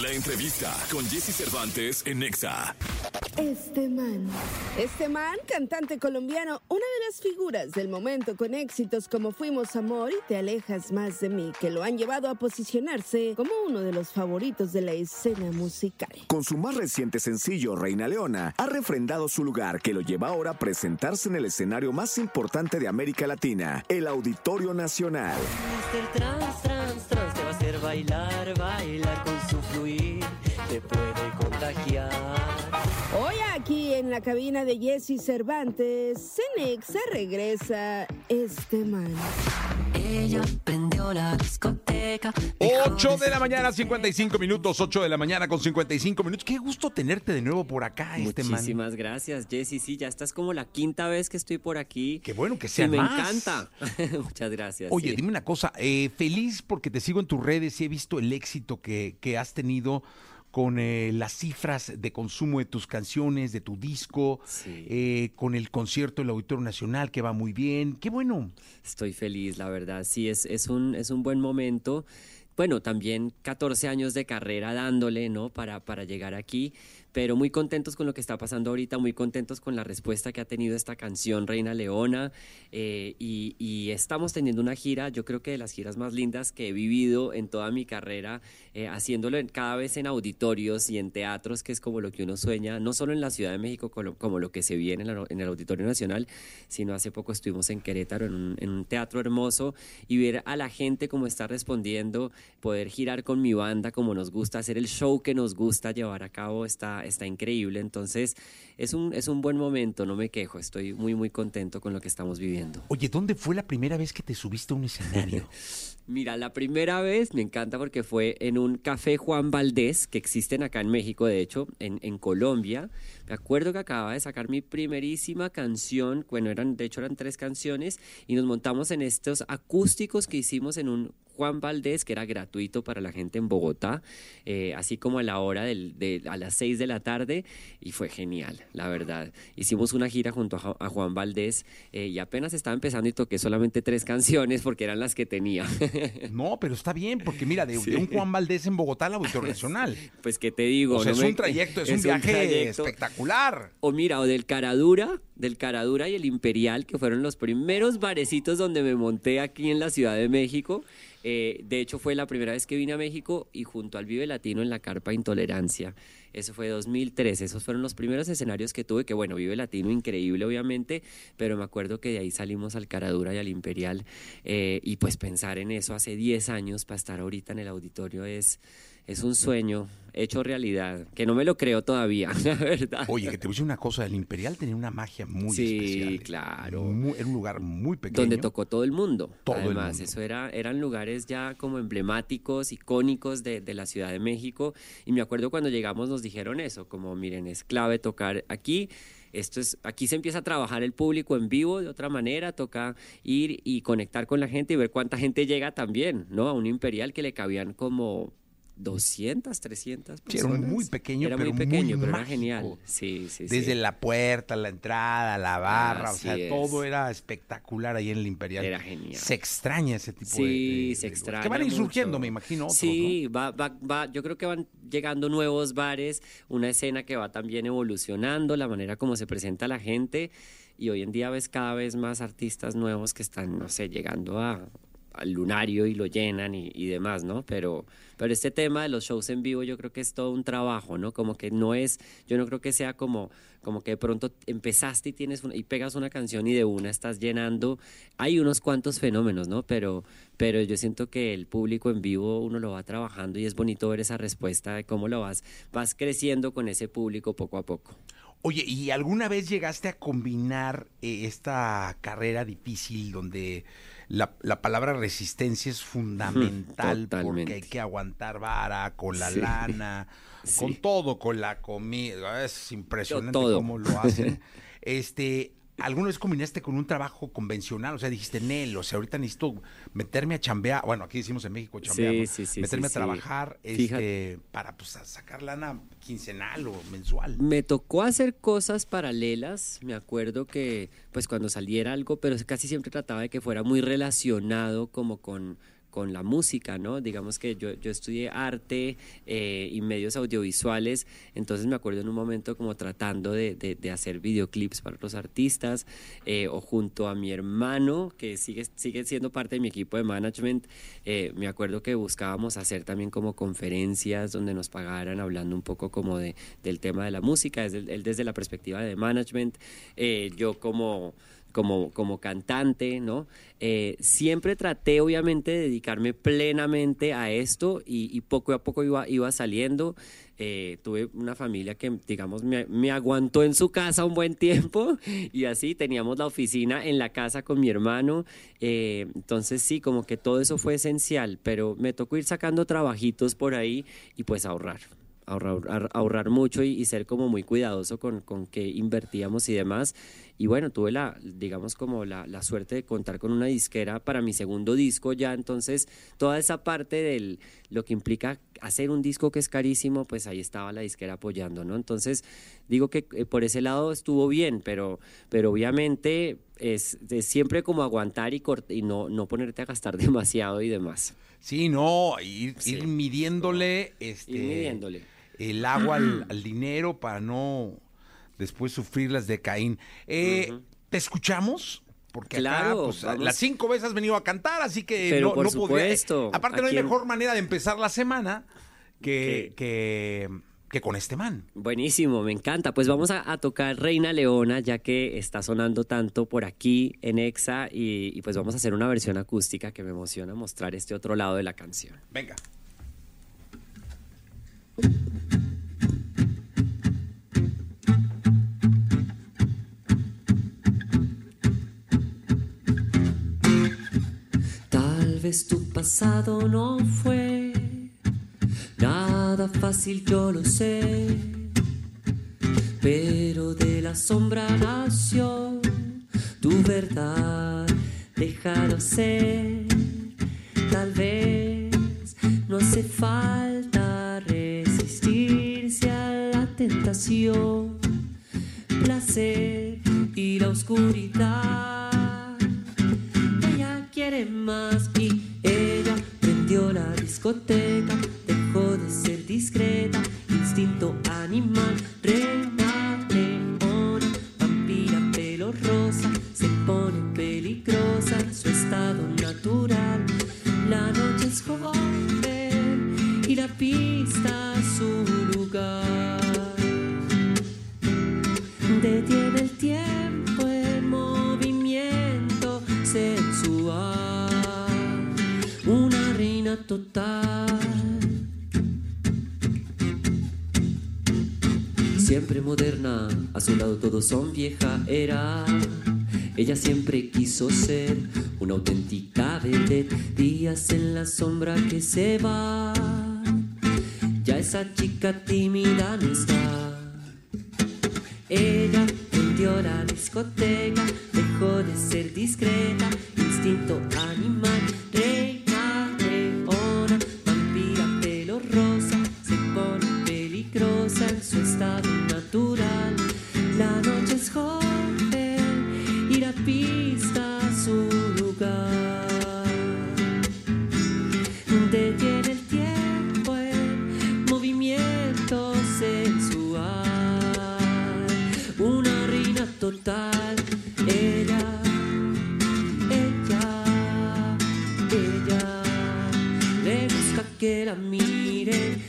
La entrevista con Jesse Cervantes en Nexa. Este man. Este man, cantante colombiano, una de las figuras del momento con éxitos como Fuimos Amor y Te Alejas Más de Mí, que lo han llevado a posicionarse como uno de los favoritos de la escena musical. Con su más reciente sencillo, Reina Leona, ha refrendado su lugar que lo lleva ahora a presentarse en el escenario más importante de América Latina, el Auditorio Nacional. Mr. Trans, trans, trans te va a hacer bailar, bailar con te puede contagiar. Hoy aquí en la cabina de Jesse Cervantes, Cenexa regresa este man. Ella. 8 de la mañana, 55 minutos, 8 de la mañana con 55 minutos. Qué gusto tenerte de nuevo por acá, este man. Muchísimas gracias, Jessy. Sí, ya esta es como la quinta vez que estoy por aquí. Qué bueno que Sí, sea me más. encanta. Muchas gracias. Oye, sí. dime una cosa, eh, feliz porque te sigo en tus redes y he visto el éxito que, que has tenido con eh, las cifras de consumo de tus canciones, de tu disco, Sí. eh, con el concierto del Auditorio Nacional que va muy bien. Qué bueno. Estoy feliz, la verdad. Sí, es, es, un, es un buen momento. Bueno, también 14 años de carrera dándole, ¿no? Para, para llegar aquí, pero muy contentos con lo que está pasando ahorita, muy contentos con la respuesta que ha tenido esta canción Reina Leona eh, y, y estamos teniendo una gira, yo creo que de las giras más lindas que he vivido en toda mi carrera, eh, haciéndolo en- cada vez en auditorios y en teatros, que es como lo que uno sueña, no solo en la Ciudad de México, como, como lo que se viene en, en el Auditorio Nacional, sino hace poco estuvimos en Querétaro, en un, en un teatro hermoso, y ver a la gente cómo está respondiendo, poder girar con mi banda como nos gusta, hacer el show que nos gusta llevar a cabo, está, está increíble. Entonces, es un, es un buen momento, no me quejo, estoy muy, muy contento con lo que estamos viviendo. Oye, ¿dónde fue la primera vez que te subiste a un escenario? Mira, la primera vez me encanta porque fue en un café Juan Valdés, que existen acá en México, de hecho, en, en Colombia. Me acuerdo que acababa de sacar mi primerísima canción, bueno, eran, de hecho eran tres canciones, y nos montamos en estos acústicos que hicimos en un Juan Valdés, que era gratuito para la gente en Bogotá, eh, así como a la hora de, a las seis de la tarde, y fue genial, la verdad. Hicimos una gira junto a, Ju- a Juan Valdés, eh, y apenas estaba empezando y toqué solamente tres canciones porque eran las que tenía. No, pero está bien, porque mira, de, de un Juan Valdés en Bogotá al Auditorio Nacional. Pues qué te digo, O sea, No es me- un trayecto, es, un viaje trayecto. espectacular. O mira, o del Caradura, del Caradura y el Imperial, que fueron los primeros barecitos donde me monté aquí en la Ciudad de México. Eh, de hecho, fue la primera vez que vine a México y junto al Vive Latino en la Carpa Intolerancia. Eso fue 2013. Esos fueron los primeros escenarios que tuve, que bueno, Vive Latino increíble, obviamente, pero me acuerdo que de ahí salimos al Caradura y al Imperial. eh, y pues pensar en eso hace 10 años para estar ahorita en el auditorio es, es un sueño hecho realidad, que no me lo creo todavía, la verdad. Oye, que te voy a decir una cosa, el Imperial tenía una magia muy Sí, especial. claro. Muy- era un lugar muy pequeño. donde tocó todo el mundo. Todo el Además, mundo. eso era, eran lugares ya como emblemáticos, icónicos de, de la Ciudad de México. Y me acuerdo cuando llegamos nos dijeron eso, como miren, es clave tocar aquí. Esto es, aquí se empieza a trabajar el público en vivo de otra manera, toca ir y conectar con la gente y ver cuánta gente llega también, ¿no? A un imperial que le cabían como 200, 300 Sí, era personas. muy pequeño, Era pero muy pequeño, muy pero era genial. Sí, sí, sí. Desde la puerta, la entrada, la barra, o sea, es. todo era espectacular ahí en el Imperial. Era genial. Se extraña ese tipo de- se extraña. Que van a ir mucho. surgiendo, me imagino. otros, sí, va, va, va, yo creo que van llegando nuevos bares, una escena que va también evolucionando, la manera como se presenta la gente. Y hoy en día ves cada vez más artistas nuevos que están, no sé, llegando a, al lunario y lo llenan y, demás, ¿no? Pero, pero este tema de los shows en vivo yo creo que es todo un trabajo, ¿no? Como que no es, yo no creo que sea como, como que de pronto empezaste y tienes una- y pegas una canción y de una estás llenando. Hay unos cuantos fenómenos, ¿no? Pero, pero yo siento que el público en vivo uno lo va trabajando y es bonito ver esa respuesta de cómo lo vas, vas creciendo con ese público poco a poco. Oye, ¿y alguna vez llegaste a combinar eh, esta carrera difícil donde la, la palabra resistencia es fundamental porque hay que aguantar vara con la Sí. lana, con todo, con la comida? Es impresionante cómo lo hacen. este, ¿Alguna vez combinaste con un trabajo convencional? O sea, dijiste, Nel, o sea, ahorita necesito meterme a chambear. Bueno, aquí decimos en México chambear. Sí, ¿no? sí, sí, Meterme a trabajar este, para pues, sacar lana quincenal o mensual. Me tocó hacer cosas paralelas, me acuerdo que pues cuando saliera algo, pero casi siempre trataba de que fuera muy relacionado como con con la música, ¿no? Digamos que yo, yo estudié arte eh, y medios audiovisuales, entonces me acuerdo en un momento como tratando de, de, hacer videoclips para los artistas, eh, o junto a mi hermano, que sigue, sigue siendo parte de mi equipo de management, eh, me acuerdo que buscábamos hacer también como conferencias donde nos pagaran hablando un poco como de, del tema de la música, desde, él desde la perspectiva de management, yo como como, como cantante, ¿no? Eh, siempre traté, obviamente, de dedicarme plenamente a esto y, poco a poco iba, iba saliendo. Eh, tuve una familia que, digamos, me, aguantó en su casa un buen tiempo y así teníamos la oficina en la casa con mi hermano. Eh, entonces, sí, como que todo eso fue esencial, pero me tocó ir sacando trabajitos por ahí y pues ahorrar ahorrar, ahorrar mucho y, ser como muy cuidadoso con, con qué invertíamos y demás. Y bueno, tuve la, digamos, como la, la, suerte de contar con una disquera para mi segundo disco ya. Entonces, toda esa parte de lo que implica hacer un disco que es carísimo, pues ahí estaba la disquera apoyando, ¿no? Entonces, digo que eh, por ese lado estuvo bien, pero, pero obviamente es, siempre como aguantar y, y no, no ponerte a gastar demasiado y demás. Sí, no, ir, ir midiéndole, este, ir midiéndole el agua al, dinero para no después sufrir las de Caín. Eh, ¿Te escuchamos? Porque claro, pues, las cinco veces has venido a cantar, así que no, por supuesto, Aparte, no hay mejor manera de empezar la semana que, que, que, con este man. Buenísimo, me encanta. Pues vamos a, tocar Reina Leona, ya que está sonando tanto por aquí en Exa, y, y pues vamos a hacer una versión acústica que me emociona mostrar este otro lado de la canción. Venga. Tu pasado no fue nada fácil, yo lo sé. Pero de la sombra nació tu verdad, déjalo ser. Tal vez no hace falta resistirse a la tentación, placer y la oscuridad. Ella quiere más discoteca, dejó de ser discreta, instinto animal, reina, leona, vampira, pelo rosa, se pone peligrosa, su estado natural. La noche es joven y la pista total. Siempre moderna, a su lado todos son vieja era. Ella siempre quiso ser una auténtica vedette, días en la sombra que se va. Ya esa chica tímida no está. Ella vendió la discoteca, dejó de ser discreta, instinto animal, gusta que la miren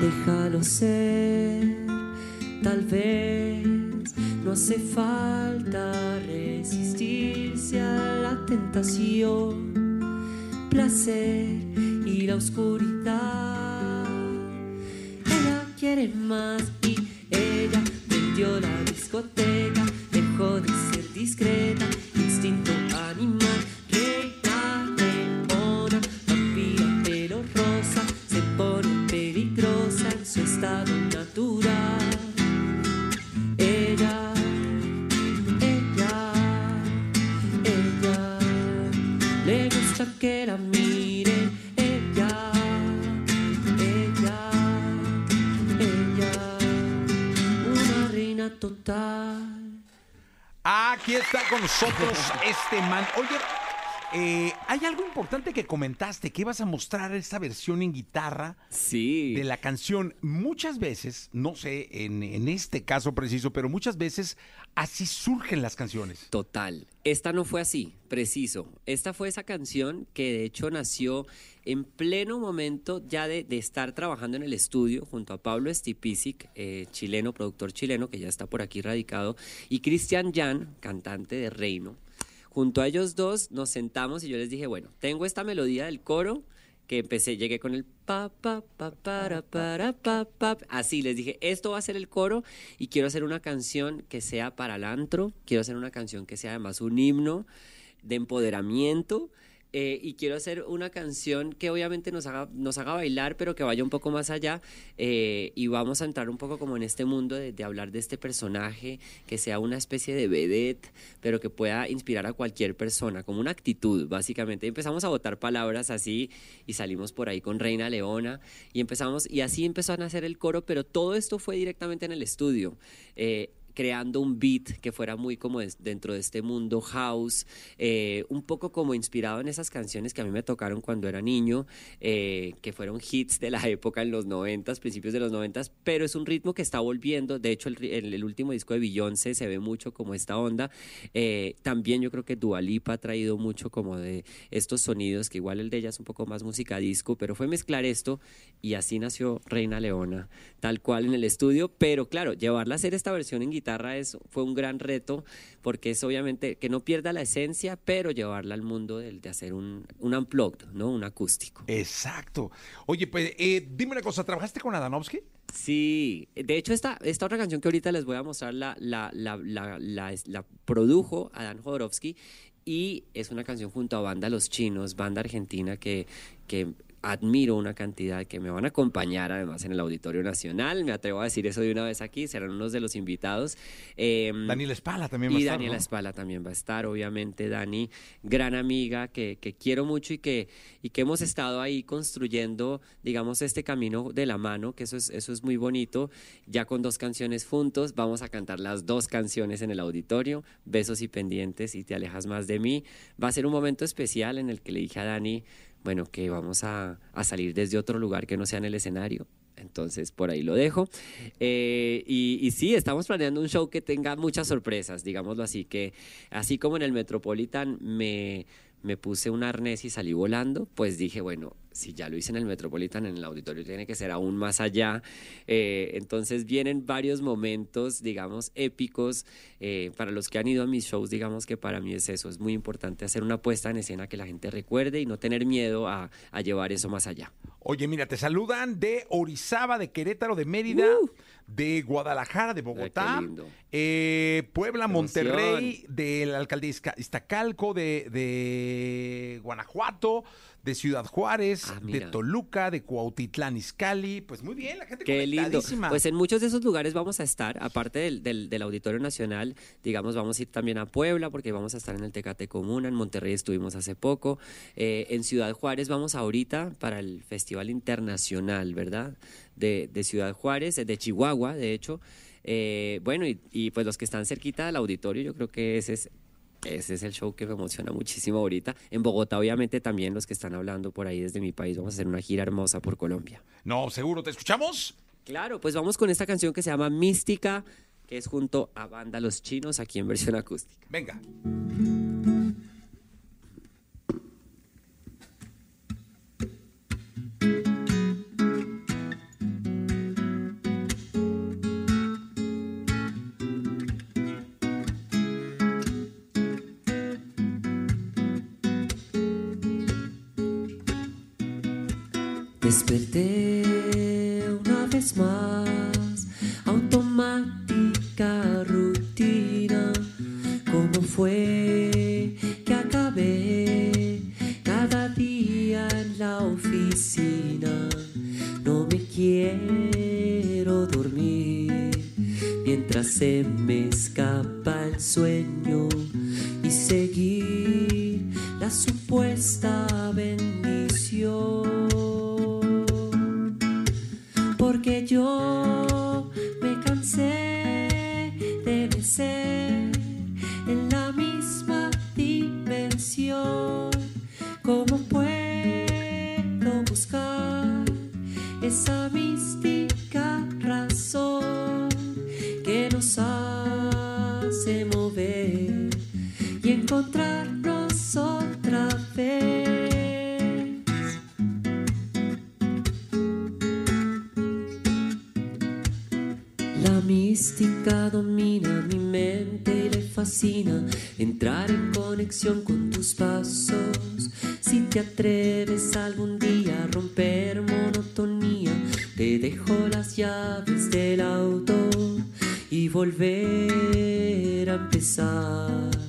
déjalo ser. Tal vez no hace falta resistirse a la tentación, placer y la oscuridad. Ella quiere más y ella vendió la discoteca, discreta, nosotros este man. Oye, eh, hay algo importante que comentaste, que ibas a mostrar esta versión en guitarra sí. de la canción. Muchas veces, no sé, en, en, este caso preciso, pero muchas veces así surgen las canciones. Total. Esta no fue así, preciso. Esta fue esa canción que de hecho nació en pleno momento ya de, estar trabajando en el estudio junto a Pablo Stipicic, eh, chileno, productor chileno, que ya está por aquí radicado, y Cristian Jan, cantante de Reino junto a ellos dos nos sentamos y yo les dije, bueno, tengo esta melodía del coro que empecé, llegué con el pa pa pa para para pa pa así les dije, esto va a ser el coro y quiero hacer una canción que sea para el antro, quiero hacer una canción que sea además un himno de empoderamiento eh, y quiero hacer una canción que obviamente nos haga, nos haga bailar, pero que vaya un poco más allá. Eh, y vamos a entrar un poco como en este mundo de, hablar de este personaje, que sea una especie de vedette, pero que pueda inspirar a cualquier persona, como una actitud, básicamente. empezamos a botar palabras así y salimos por ahí con Reina Leona y empezamos, y así empezó a nacer el coro, pero todo esto fue directamente en el estudio. Eh, creando un beat que fuera muy como dentro de este mundo house, eh, un poco como inspirado en esas canciones que a mí me tocaron cuando era niño, eh, que fueron hits de la época en los noventas, principios de los noventas, pero es un ritmo que está volviendo, de hecho el, el, último disco de Beyoncé se ve mucho como esta onda, eh, también yo creo que Dualipa ha traído mucho como de estos sonidos, que igual el de ella es un poco más música disco, pero fue mezclar esto y así nació Reina Leona, tal cual en el estudio, pero claro, llevarla a hacer esta versión en guitarra, guitarra es, fue un gran reto porque es obviamente que no pierda la esencia, pero llevarla al mundo de, de hacer un, un unplugged, ¿no? Un acústico. Exacto. Oye, pues eh, dime una cosa, ¿trabajaste con Adanovsky? Sí, de hecho esta, esta otra canción que ahorita les voy a mostrar la, la, la, la, la produjo Adán Jodorowsky y es una canción junto a Banda Los Chinos, banda argentina que, que admiro una cantidad que me van a acompañar además en el Auditorio Nacional. Me atrevo a decir eso de una vez aquí, serán unos de los invitados. Eh, Daniel Espala también va a estar. Y Daniela Espala también va a estar, obviamente. Dani, gran amiga que, que, quiero mucho y que, y que hemos estado ahí construyendo, digamos, este camino de la mano, que eso es, eso es muy bonito. Ya con dos canciones juntos, vamos a cantar las dos canciones en el auditorio, Besos y Pendientes y Te Alejas Más de mí. Va a ser un momento especial en el que le dije a Dani, bueno, que vamos a, salir desde otro lugar que no sea en el escenario. Entonces, por ahí lo dejo. Eh, y, y, sí, estamos planeando un show que tenga muchas sorpresas, digámoslo así, que así como en el Metropolitan me, me puse un arnés y salí volando, pues dije, bueno, si ya lo hice en el Metropolitan, en el auditorio tiene que ser aún más allá. Eh, entonces vienen varios momentos, digamos, épicos. Eh, para los que han ido a mis shows, digamos que para mí es eso, es muy importante hacer una puesta en escena que la gente recuerde y no tener miedo a, llevar eso más allá. Oye, mira, te saludan de Orizaba, de Querétaro, de Mérida. Uh. de Guadalajara, de Bogotá, eh, Puebla, Monterrey, de la alcaldía Iztacalco, de, de Guanajuato, de Ciudad Juárez, ah, de Toluca, de Cuautitlán Izcalli. Pues muy bien, la gente Qué lindo. Pues en muchos de esos lugares vamos a estar, aparte del, del, Auditorio Nacional, digamos, vamos a ir también a Puebla, porque vamos a estar en el Tecate Comuna, en Monterrey estuvimos hace poco, eh, en Ciudad Juárez vamos ahorita para el Festival Internacional, ¿verdad? De, de Ciudad Juárez, de Chihuahua, de hecho. Eh, bueno, y, y, pues los que están cerquita del auditorio, yo creo que ese es ese es el show que me emociona muchísimo ahorita. En Bogotá, obviamente, también los que están hablando por ahí desde mi país, vamos a hacer una gira hermosa por Colombia. No, seguro, ¿te escuchamos? Claro, pues vamos con esta canción que se llama Mística, que es junto a Banda Los Chinos, aquí en versión acústica. Venga. Desperté una vez más, automática rutina, como fue que acabé cada día en la oficina. No me quiero dormir mientras se me escapa el sueño y seguir la supuesta La mística domina mi mente y le fascina entrar en conexión con tus pasos. Si te atreves algún día a romper monotonía, te dejo las llaves del auto y volver a empezar.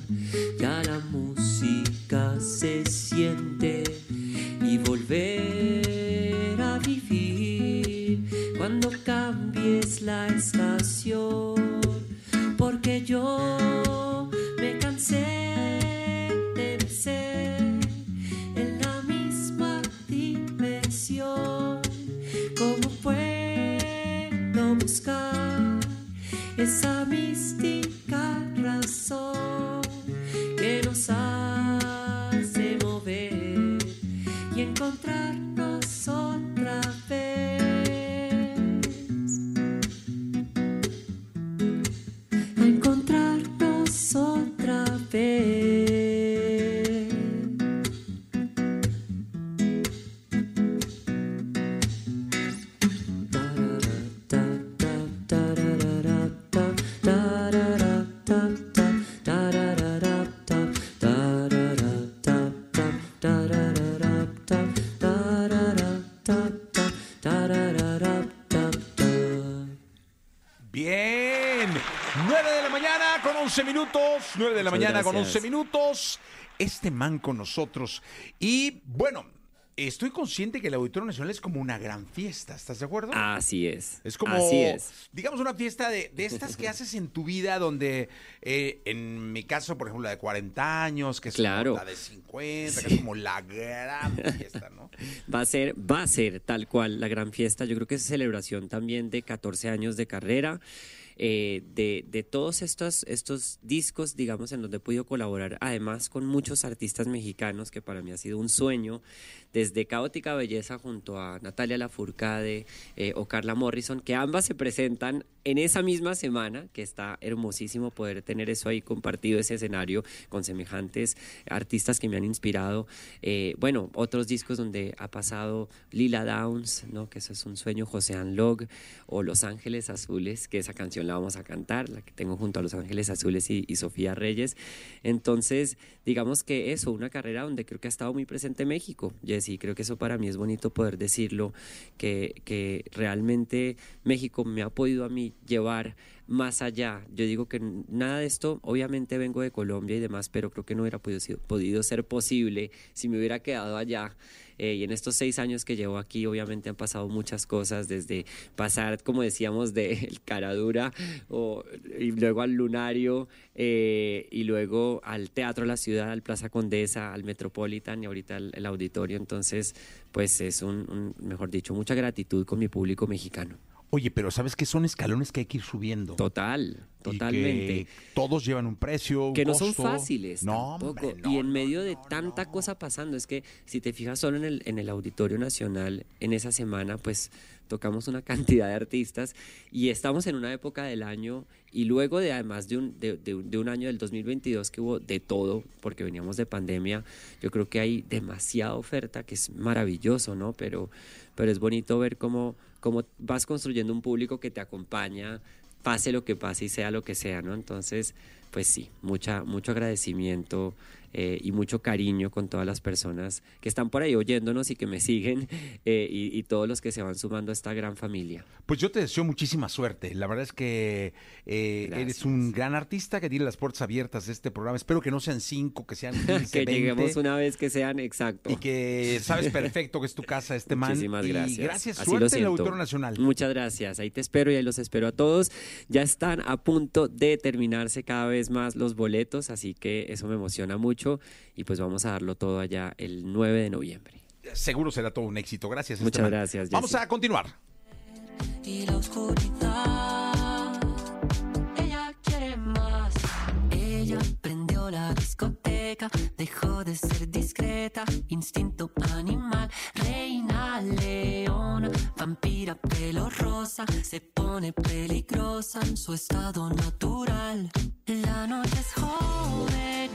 11 minutos. 9 de la Muchas mañana con gracias. 11 minutos. Este man con nosotros. Y bueno, estoy consciente que el Auditorio Nacional es como una gran fiesta. ¿Estás de acuerdo? Así es. Es como, Así es. digamos, una fiesta de, de estas que haces en tu vida, donde, eh, en mi caso, por ejemplo, la de 40 años, que es Claro. la de 50, que es como la gran fiesta, ¿no? Va a ser, va a ser tal cual la gran fiesta. Yo creo que es celebración también de 14 años de carrera. Eh, de, de todos estos, estos discos, digamos, en donde he podido colaborar, además con muchos artistas mexicanos, que para mí ha sido un sueño, desde Caótica Belleza junto a Natalia Lafourcade eh, o Carla Morrison, que ambas se presentan en esa misma semana, que está hermosísimo poder tener eso ahí compartido, ese escenario con semejantes artistas que me han inspirado. Eh, bueno, otros discos donde ha pasado Lila Downs, ¿no? que eso es un sueño, José Log o Los Ángeles Azules, que esa canción la vamos a cantar, la que tengo junto a Los Ángeles Azules y, y Sofía Reyes. Entonces, digamos que eso, una carrera donde creo que ha estado muy presente México, Jessy, creo que eso para mí es bonito poder decirlo, que, que realmente México me ha podido a mí llevar más allá. Yo digo que nada de esto, obviamente vengo de Colombia y demás, pero creo que no hubiera podido, podido ser posible si me hubiera quedado allá. Eh, y en estos seis años que llevo aquí, obviamente han pasado muchas cosas, desde pasar, como decíamos, de Caradura o, y luego al Lunario eh, y luego al Teatro La Ciudad, al Plaza Condesa, al Metropolitan y ahorita el, el Auditorio. Entonces, pues es un, un- mejor dicho, mucha gratitud con mi público mexicano. Oye, pero ¿sabes qué? Son escalones que hay que ir subiendo. Total, Y totalmente. que todos llevan un precio. un que no son fáciles No, tampoco. hombre, no, y en medio de no, tanta cosa pasando, es que si te fijas solo en el, en el Auditorio Nacional, en esa semana, pues tocamos una cantidad de artistas y estamos en una época del año y luego de además de un, de, de un- de un año del 2022 que hubo de todo, porque veníamos de pandemia, yo creo que hay demasiada oferta que es maravilloso, ¿no? Pero, pero es bonito ver cómo, cómo vas construyendo un público que te acompaña pase lo que pase y sea lo que sea, ¿no? Entonces, pues sí, mucha, mucho agradecimiento eh, y mucho cariño con todas las personas que están por ahí oyéndonos y que me siguen eh, y, y todos los que se van sumando a esta gran familia. Pues yo te deseo muchísima suerte. La verdad es que eh, Gracias. eres un gran artista que tiene las puertas abiertas de este programa. Espero que no sean cinco, que sean 15, que 20, lleguemos una vez que sean exacto. Y que sabes perfecto que es tu casa este man. Muchísimas Y gracias. gracias, Así lo suerte en el. Auditorio Nacional. Muchas gracias. Ahí te espero y ahí los espero a todos. Ya están a punto de terminarse cada vez más los boletos, así que eso me emociona mucho y pues vamos a darlo todo allá el 9 de noviembre. Seguro será todo un éxito. Gracias. Muchas Esteban. gracias, Vamos Jessy. a continuar. y la oscuridad. Ella quiere más. Ella prendió la discoteca dejó de ser discreta, instinto animal, reina leona, vampira pelo rosa, se pone peligrosa en su estado natural. La noche es joven